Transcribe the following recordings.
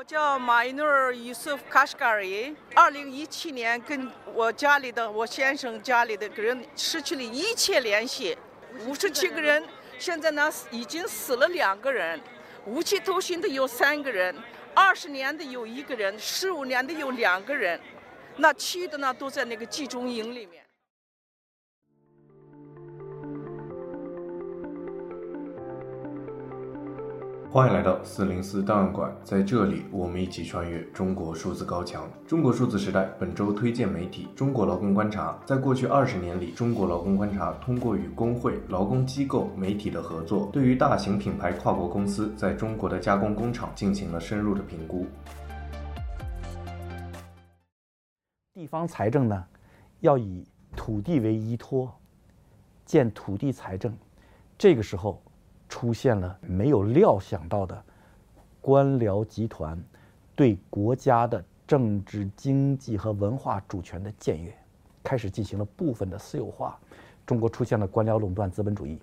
我叫马伊努尔·尤瑟夫·卡什嘎尔伊。二零一七年，跟我家里的我先生家里的个人失去了一切联系。五十七个人，现在呢已经死了两个人，无期徒刑的有三个人，二十年的有一个人，十五年的有两个人，那其余的呢都在那个集中营里面。欢迎来到四零四档案馆，在这里，我们一起穿越中国数字高墙。中国数字时代本周推荐媒体《中国劳工观察》。在过去二十年里，中国劳工观察通过与工会、劳工机构、媒体的合作，对于大型品牌跨国公司在中国的加工工厂进行了深入的评估。地方财政呢，要以土地为依托，建土地财政。这个时候。出现了没有料想到的官僚集团对国家的政治、经济和文化主权的僭越，开始进行了部分的私有化，中国出现了官僚垄断资本主义。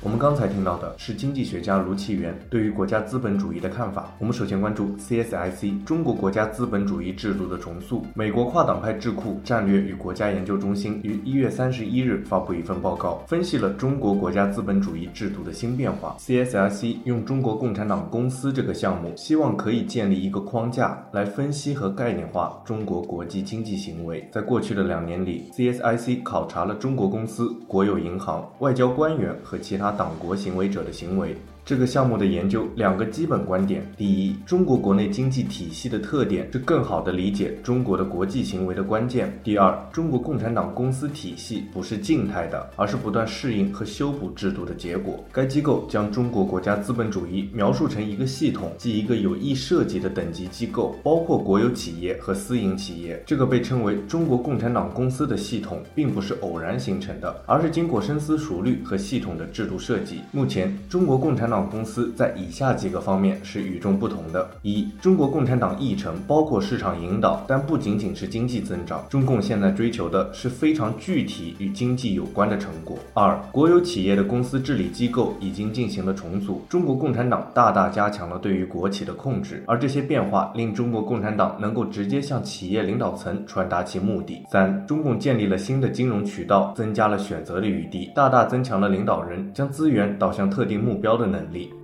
我们刚才听到的是经济学家卢奇源对于国家资本主义的看法。我们首先关注 CSIC 中国国家资本主义制度的重塑。美国跨党派智库战略与国家研究中心于一月三十一日发布一份报告，分析了中国国家资本主义制度的新变化。CSIC 用中国共产党公司这个项目，希望可以建立一个框架来分析和概念化中国国际经济行为。在过去的两年里，CSIC 考察了中国公司、国有银行、外交官员和其他。党国行为者的行为。这个项目的研究两个基本观点：第一，中国国内经济体系的特点是更好地理解中国的国际行为的关键；第二，中国共产党公司体系不是静态的，而是不断适应和修补制度的结果。该机构将中国国家资本主义描述成一个系统，即一个有意设计的等级机构，包括国有企业和私营企业。这个被称为中国共产党公司的系统，并不是偶然形成的，而是经过深思熟虑和系统的制度设计。目前，中国共产党公司在以下几个方面是与众不同的：一、中国共产党议程包括市场引导，但不仅仅是经济增长。中共现在追求的是非常具体与经济有关的成果。二、国有企业的公司治理机构已经进行了重组，中国共产党大大加强了对于国企的控制，而这些变化令中国共产党能够直接向企业领导层传达其目的。三、中共建立了新的金融渠道，增加了选择的余地，大大增强了领导人将资源导向特定目标的能力力。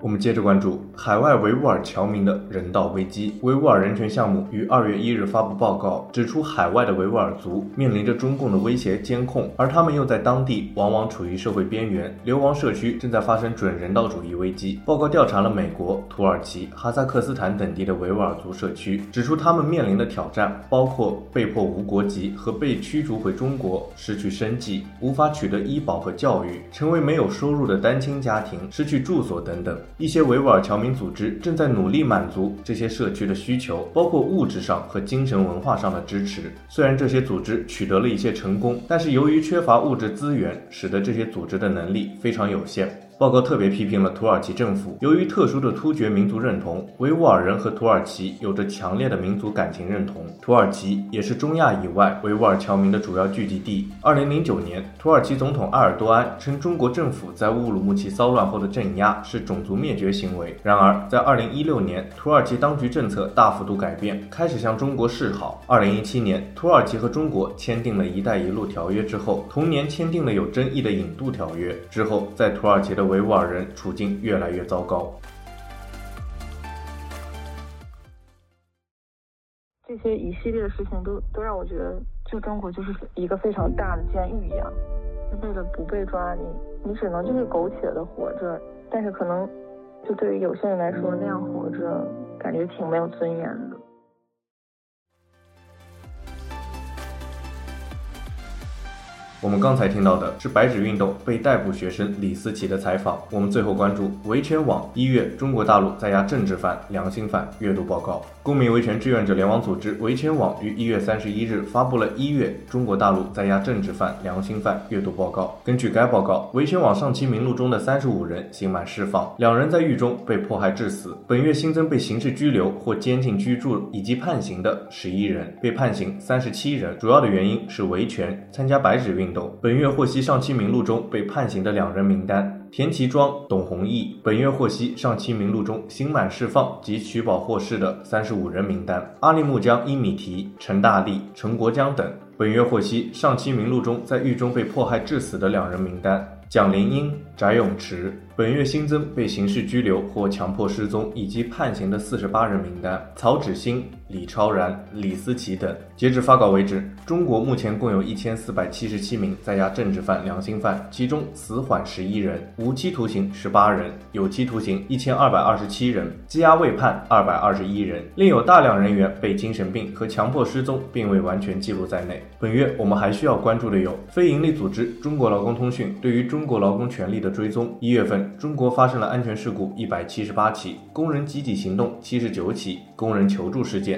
我们接着关注海外维吾尔侨民的人道危机。维吾尔人权项目于二月一日发布报告，指出海外的维吾尔族面临着中共的威胁监控，而他们又在当地往往处于社会边缘，流亡社区正在发生准人道主义危机。报告调查了美国、土耳其、哈萨克斯坦等地的维吾尔族社区，指出他们面临的挑战包括被迫无国籍和被驱逐回中国、失去生计、无法取得医保和教育、成为没有收入的单亲家庭、失去住所等等。一些维吾尔侨民组织正在努力满足这些社区的需求，包括物质上和精神文化上的支持。虽然这些组织取得了一些成功，但是由于缺乏物质资源，使得这些组织的能力非常有限。报告特别批评了土耳其政府，由于特殊的突厥民族认同，维吾尔人和土耳其有着强烈的民族感情认同。土耳其也是中亚以外维吾尔侨民的主要聚集地。二零零九年，土耳其总统埃尔多安称中国政府在乌鲁木齐骚乱后的镇压是种族灭绝行为。然而，在二零一六年，土耳其当局政策大幅度改变，开始向中国示好。二零一七年，土耳其和中国签订了一带一路条约之后，同年签订了有争议的引渡条约之后，在土耳其的维吾尔人处境越来越糟糕。这些一系列的事情都都让我觉得，就中国就是一个非常大的监狱一样。为了不被抓，你你只能就是苟且的活着。但是可能，就对于有些人来说，那样活着感觉挺没有尊严的。我们刚才听到的是白纸运动被逮捕学生李思琪的采访。我们最后关注维权网一月中国大陆在押政治犯、良心犯阅读报告。公民维权志愿者联网组织维权网于一月三十一日发布了一月中国大陆在押政治犯、良心犯阅读报告。根据该报告，维权网上期名录中的三十五人刑满释放，两人在狱中被迫害致死。本月新增被刑事拘留或监禁居住以及判刑的十一人，被判刑三十七人。主要的原因是维权、参加白纸运运动。本月获悉上期名录中被判刑的两人名单：田其庄、董弘毅。本月获悉上期名录中刑满释放及取保获释的三十五人名单：阿力木江伊米提、陈大力、陈国江等。本月获悉上期名录中在狱中被迫害致死的两人名单：蒋林英、翟永池。本月新增被刑事拘留或强迫失踪以及判刑的四十八人名单：曹芷欣、李超然、李思琪等。截至发稿为止，中国目前共有一千四百七十七名在押政治犯、良心犯，其中死缓十一人，无期徒刑十八人，有期徒刑一千二百二十七人，羁押未判二百二十一人，另有大量人员被精神病和强迫失踪并未完全记录在内。本月我们还需要关注的有：非营利组织中国劳工通讯对于中国劳工权利的追踪。一月份。中国发生了安全事故一百七十八起，工人集体行动七十九起，工人求助事件